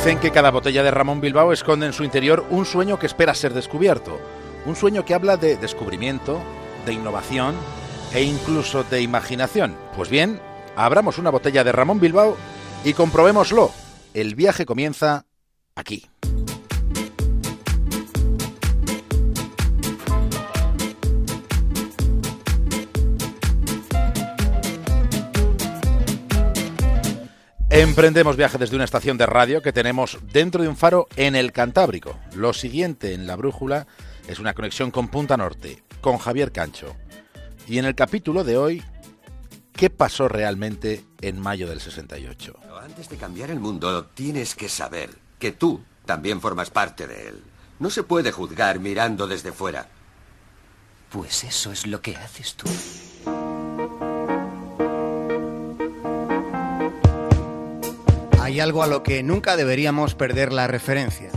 Dicen que cada botella de Ramón Bilbao esconde en su interior un sueño que espera ser descubierto. Un sueño que habla de descubrimiento, de innovación e incluso de imaginación. Pues bien, abramos una botella de Ramón Bilbao y comprobémoslo. El viaje comienza aquí. Emprendemos viaje desde una estación de radio que tenemos dentro de un faro en el Cantábrico. Lo siguiente en la brújula es una conexión con Punta Norte, con Javier Cancho. Y en el capítulo de hoy, ¿qué pasó realmente en mayo del 68? Antes de cambiar el mundo, tienes que saber que tú también formas parte de él. No se puede juzgar mirando desde fuera. Pues eso es lo que haces tú. Hay algo a lo que nunca deberíamos perder la referencia.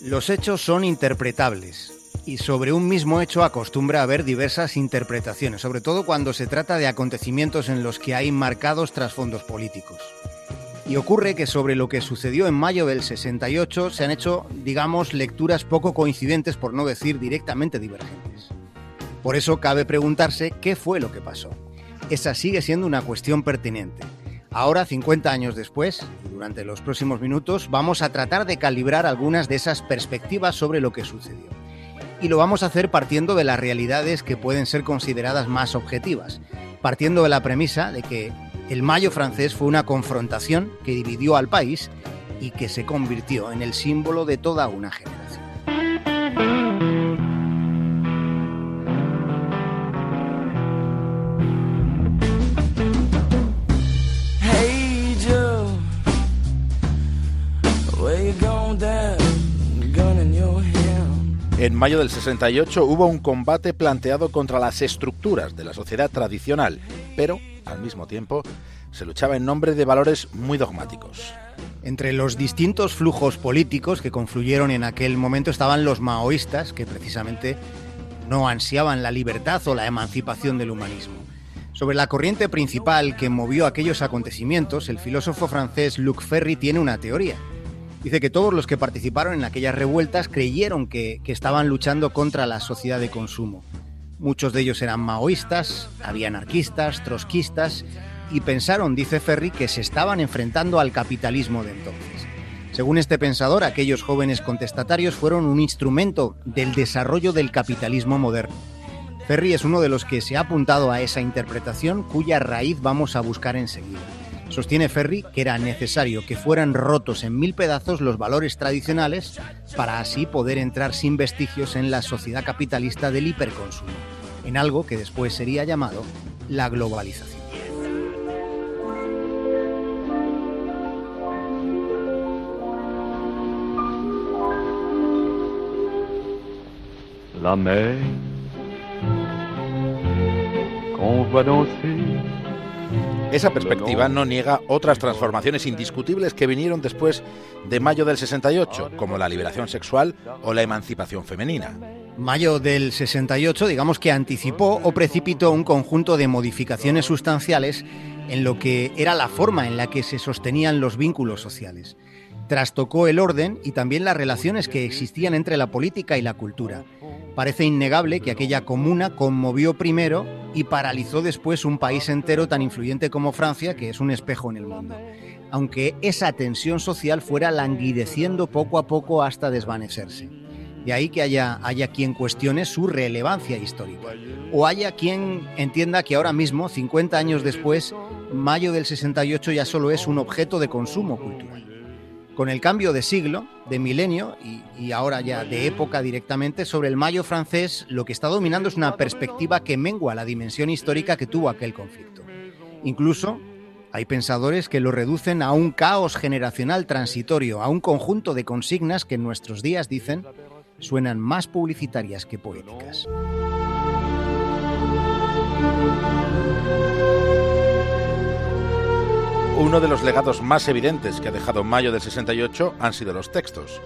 Los hechos son interpretables y sobre un mismo hecho acostumbra haber diversas interpretaciones, sobre todo cuando se trata de acontecimientos en los que hay marcados trasfondos políticos. Y ocurre que sobre lo que sucedió en mayo del 68 se han hecho, digamos, lecturas poco coincidentes, por no decir directamente divergentes. Por eso cabe preguntarse qué fue lo que pasó. Esa sigue siendo una cuestión pertinente. Ahora, 50 años después, y durante los próximos minutos, vamos a tratar de calibrar algunas de esas perspectivas sobre lo que sucedió. Y lo vamos a hacer partiendo de las realidades que pueden ser consideradas más objetivas, partiendo de la premisa de que el Mayo francés fue una confrontación que dividió al país y que se convirtió en el símbolo de toda una generación. En mayo del 68 hubo un combate planteado contra las estructuras de la sociedad tradicional, pero, al mismo tiempo, se luchaba en nombre de valores muy dogmáticos. Entre los distintos flujos políticos que confluyeron en aquel momento estaban los maoístas, que precisamente no ansiaban la libertad o la emancipación del humanismo. Sobre la corriente principal que movió aquellos acontecimientos, el filósofo francés Luc Ferry tiene una teoría. Dice que todos los que participaron en aquellas revueltas creyeron que, estaban luchando contra la sociedad de consumo. Muchos de ellos eran maoístas, había anarquistas, trotskistas y pensaron, dice Ferry, que se estaban enfrentando al capitalismo de entonces. Según este pensador, aquellos jóvenes contestatarios fueron un instrumento del desarrollo del capitalismo moderno. Ferry es uno de los que se ha apuntado a esa interpretación cuya raíz vamos a buscar enseguida. Sostiene Ferry que era necesario que fueran rotos en mil pedazos los valores tradicionales para así poder entrar sin vestigios en la sociedad capitalista del hiperconsumo, en algo que después sería llamado la globalización. La mer qu'on voit danser esa perspectiva no niega otras transformaciones indiscutibles que vinieron después de mayo del 68, como la liberación sexual o la emancipación femenina. Mayo del 68, digamos que anticipó o precipitó un conjunto de modificaciones sustanciales en lo que era la forma en la que se sostenían los vínculos sociales. Trastocó el orden y también las relaciones que existían entre la política y la cultura. Parece innegable que aquella comuna conmovió primero y paralizó después un país entero tan influyente como Francia, que es un espejo en el mundo, aunque esa tensión social fuera languideciendo poco a poco hasta desvanecerse. De ahí que haya, haya quien cuestione su relevancia histórica, o haya quien entienda que ahora mismo, 50 años después, mayo del 68 ya solo es un objeto de consumo cultural. Con el cambio de siglo, de milenio y, ahora ya de época directamente, sobre el mayo francés lo que está dominando es una perspectiva que mengua la dimensión histórica que tuvo aquel conflicto. Incluso hay pensadores que lo reducen a un caos generacional transitorio, a un conjunto de consignas que en nuestros días dicen suenan más publicitarias que poéticas. Uno de los legados más evidentes que ha dejado mayo del 68 han sido los textos.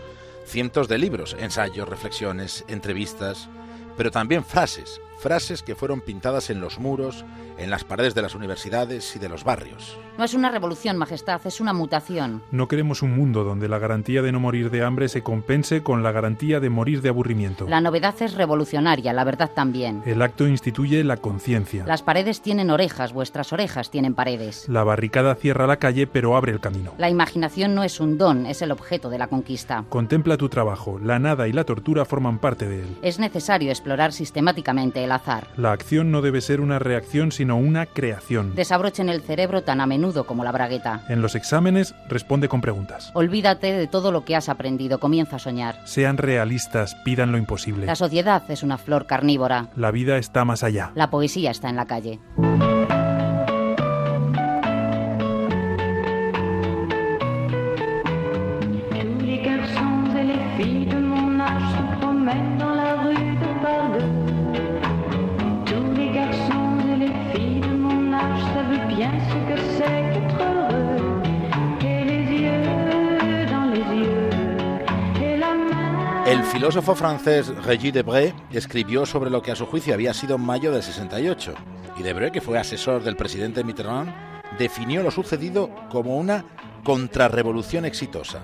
Cientos de libros, ensayos, reflexiones, entrevistas, pero también frases, frases que fueron pintadas en los muros, en las paredes de las universidades y de los barrios. No es una revolución, Majestad, es una mutación. No queremos un mundo donde la garantía de no morir de hambre se compense con la garantía de morir de aburrimiento. La novedad es revolucionaria, la verdad también. El acto instituye la conciencia. Las paredes tienen orejas, vuestras orejas tienen paredes. La barricada cierra la calle pero abre el camino. La imaginación no es un don, es el objeto de la conquista. Contempla tu trabajo, la nada y la tortura forman parte de él. Es necesario explorar sistemáticamente el azar. La acción no debe ser una reacción sino una creación. Desabrochen el cerebro tan a menudo como la bragueta. En los exámenes responde con preguntas. Olvídate de todo lo que has aprendido, comienza a soñar. Sean realistas, pidan lo imposible. La sociedad es una flor carnívora. La vida está más allá. La poesía está en la calle. El filósofo francés Régis Debray escribió sobre lo que a su juicio había sido mayo del 68. Y Debray, que fue asesor del presidente Mitterrand, definió lo sucedido como una contrarrevolución exitosa.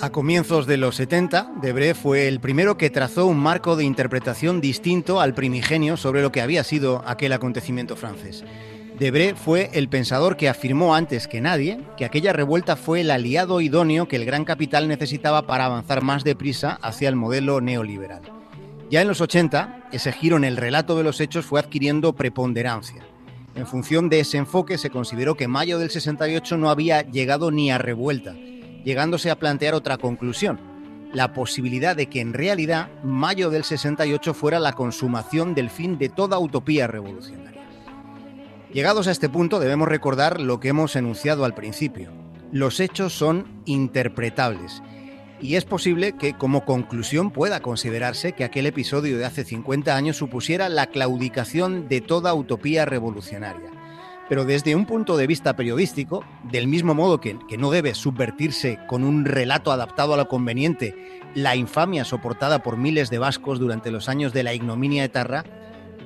A comienzos de los 70, Debré fue el primero que trazó un marco de interpretación distinto al primigenio sobre lo que había sido aquel acontecimiento francés. Debré fue el pensador que afirmó antes que nadie que aquella revuelta fue el aliado idóneo que el gran capital necesitaba para avanzar más deprisa hacia el modelo neoliberal. Ya en los 80, ese giro en el relato de los hechos fue adquiriendo preponderancia. En función de ese enfoque se consideró que mayo del 68 no había llegado ni a revuelta, llegándose a plantear otra conclusión, la posibilidad de que en realidad mayo del 68 fuera la consumación del fin de toda utopía revolucionaria. Llegados a este punto debemos recordar lo que hemos enunciado al principio. Los hechos son interpretables y es posible que como conclusión pueda considerarse que aquel episodio de hace 50 años supusiera la claudicación de toda utopía revolucionaria. Pero desde un punto de vista periodístico, del mismo modo que, que, no debe subvertirse con un relato adaptado a lo conveniente la infamia soportada por miles de vascos durante los años de la ignominia etarra,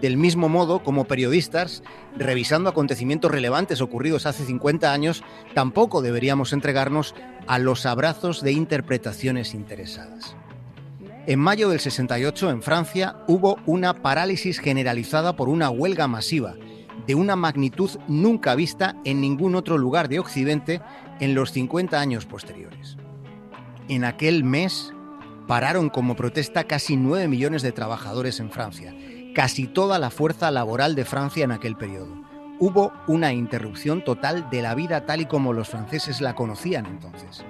del mismo modo, como periodistas, revisando acontecimientos relevantes ocurridos hace 50 años, tampoco deberíamos entregarnos a los abrazos de interpretaciones interesadas. En mayo del 68, en Francia, hubo una parálisis generalizada por una huelga masiva, de una magnitud nunca vista en ningún otro lugar de Occidente en los 50 años posteriores. En aquel mes pararon como protesta casi 9 millones de trabajadores en Francia, casi toda la fuerza laboral de Francia en aquel periodo. Hubo una interrupción total de la vida tal y como los franceses la conocían entonces.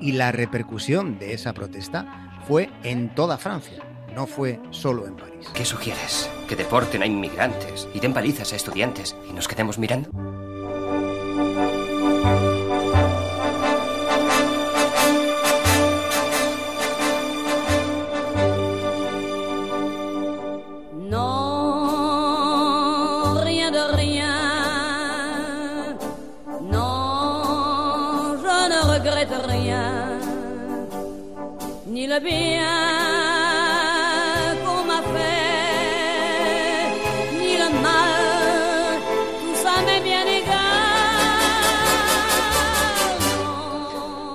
Y la repercusión de esa protesta fue en toda Francia, no fue solo en París. ¿Qué sugieres? ¿Que deporten a inmigrantes y den palizas a estudiantes y nos quedemos mirando?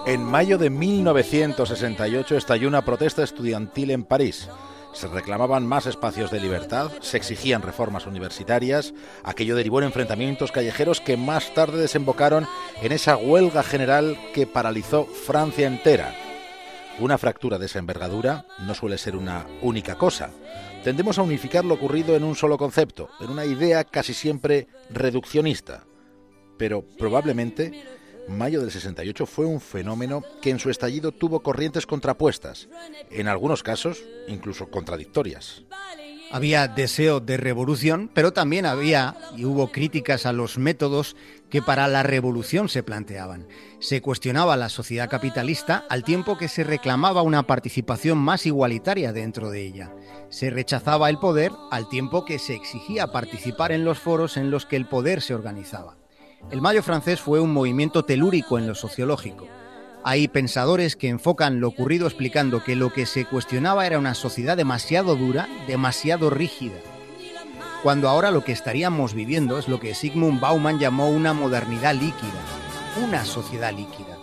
En mayo de 1968 estalló una protesta estudiantil en París. Se reclamaban más espacios de libertad, se exigían reformas universitarias, aquello derivó en enfrentamientos callejeros que más tarde desembocaron en esa huelga general que paralizó Francia entera. Una fractura de esa envergadura no suele ser una única cosa. Tendemos a unificar lo ocurrido en un solo concepto, en una idea casi siempre reduccionista. Pero probablemente mayo del 68 fue un fenómeno que en su estallido tuvo corrientes contrapuestas, en algunos casos incluso contradictorias. Había deseo de revolución, pero también había y hubo críticas a los métodos que para la revolución se planteaban. Se cuestionaba la sociedad capitalista al tiempo que se reclamaba una participación más igualitaria dentro de ella. Se rechazaba el poder al tiempo que se exigía participar en los foros en los que el poder se organizaba. El Mayo francés fue un movimiento telúrico en lo sociológico. Hay pensadores que enfocan lo ocurrido explicando que lo que se cuestionaba era una sociedad demasiado dura, demasiado rígida. cuando ahora lo que estaríamos viviendo es lo que Sigmund Bauman llamó una modernidad líquida, una sociedad líquida.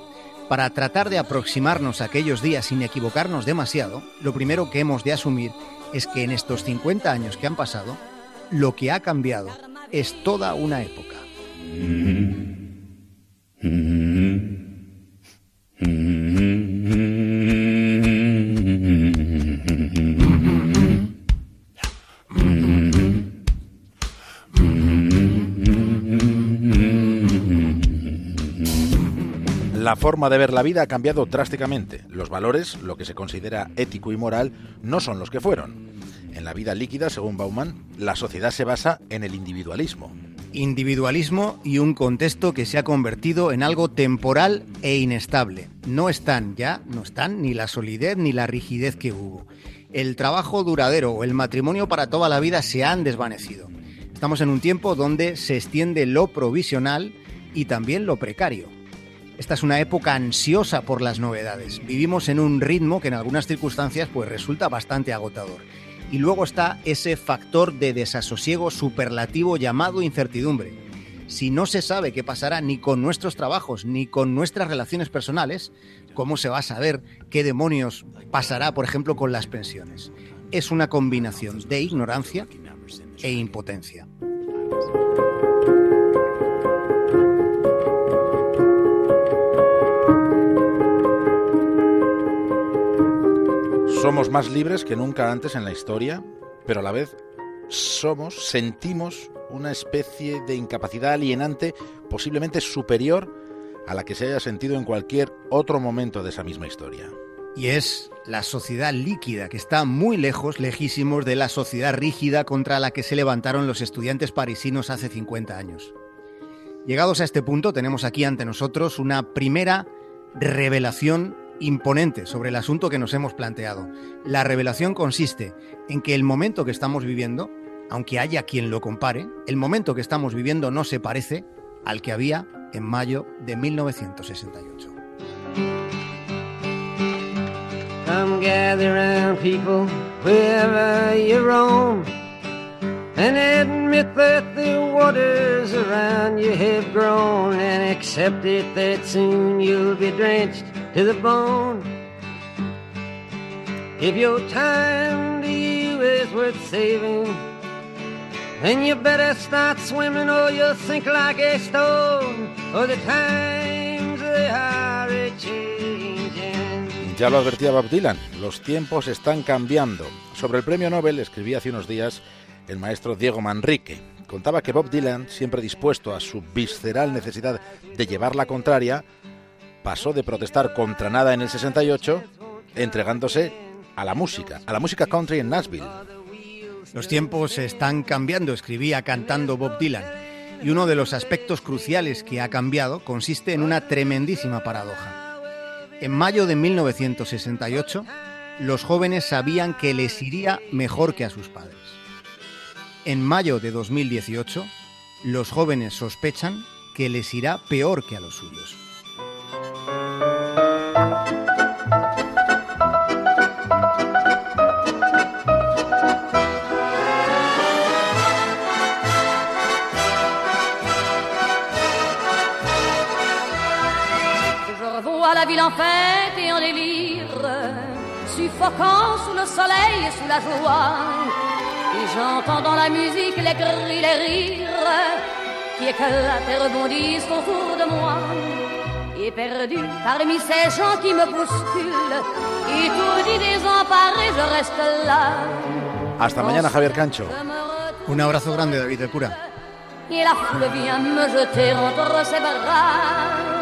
Para tratar de aproximarnos a aquellos días sin equivocarnos demasiado, lo primero que hemos de asumir es que en estos 50 años que han pasado, lo que ha cambiado es toda una época. Forma de ver la vida ha cambiado drásticamente. Los valores, lo que se considera ético y moral, no son los que fueron. En la vida líquida, según Bauman, la sociedad se basa en el individualismo. Individualismo y un contexto que se ha convertido en algo temporal e inestable. No están ya, no están ni la solidez ni la rigidez que hubo. El trabajo duradero o el matrimonio para toda la vida se han desvanecido. Estamos en un tiempo donde se extiende lo provisional y también lo precario. Esta es una época ansiosa por las novedades. Vivimos en un ritmo que en algunas circunstancias pues resulta bastante agotador. Y luego está ese factor de desasosiego superlativo llamado incertidumbre. Si no se sabe qué pasará ni con nuestros trabajos ni con nuestras relaciones personales, ¿cómo se va a saber qué demonios pasará, por ejemplo, con las pensiones? Es una combinación de ignorancia e impotencia. Somos más libres que nunca antes en la historia, pero a la vez somos, sentimos una especie de incapacidad alienante posiblemente superior a la que se haya sentido en cualquier otro momento de esa misma historia. Y es la sociedad líquida, que está muy lejos, lejísimos de la sociedad rígida contra la que se levantaron los estudiantes parisinos hace 50 años. Llegados a este punto, tenemos aquí ante nosotros una primera revelación imponente sobre el asunto que nos hemos planteado. La revelación consiste en que el momento que estamos viviendo, aunque haya quien lo compare, el momento que estamos viviendo no se parece al que había en mayo de 1968. Come gather people and admit that the waters around you have grown and accept that soon you'll be drenched to the bone. If your time is worth saving, then you better start swimming or you'll sink like a stone. Or the times they are a changing. Ya lo advertía Bob Dylan, los tiempos están cambiando. Sobre el premio Nobel escribía hace unos días el maestro Diego Manrique. Contaba que Bob Dylan, siempre dispuesto a su visceral necesidad de llevar la contraria, pasó de protestar contra nada en el 68, entregándose a la música, a la música country en Nashville. Los tiempos están cambiando, escribía cantando Bob Dylan. Y uno de los aspectos cruciales que ha cambiado consiste en una tremendísima paradoja. En mayo de 1968, los jóvenes sabían que les iría mejor que a sus padres. En mayo de 2018, los jóvenes sospechan que les irá peor que a los suyos. Ville en fête et en délire, suffocant sous le soleil et sous la joie. Et j'entends dans la musique les cris, les rires qui éclatent et rebondissent autour de moi. Et perdu parmi ces gens qui me bousculent, étourdi, désemparé, je reste là. Hasta mañana, Javier Cancho. Un abrazo grande, David del Cura. et la foule vient me jeter entre ses bras.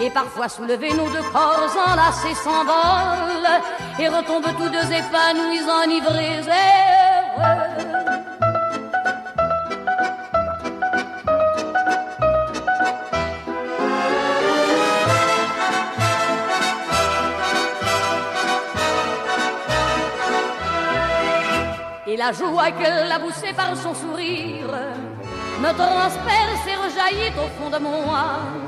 et parfois soulevés, nos deux corps enlacés s'envolent et retombent tous deux épanouis, enivrés, heureux. Et la joie qu'elle a poussée par son sourire me transperce et rejaillit au fond de mon âme.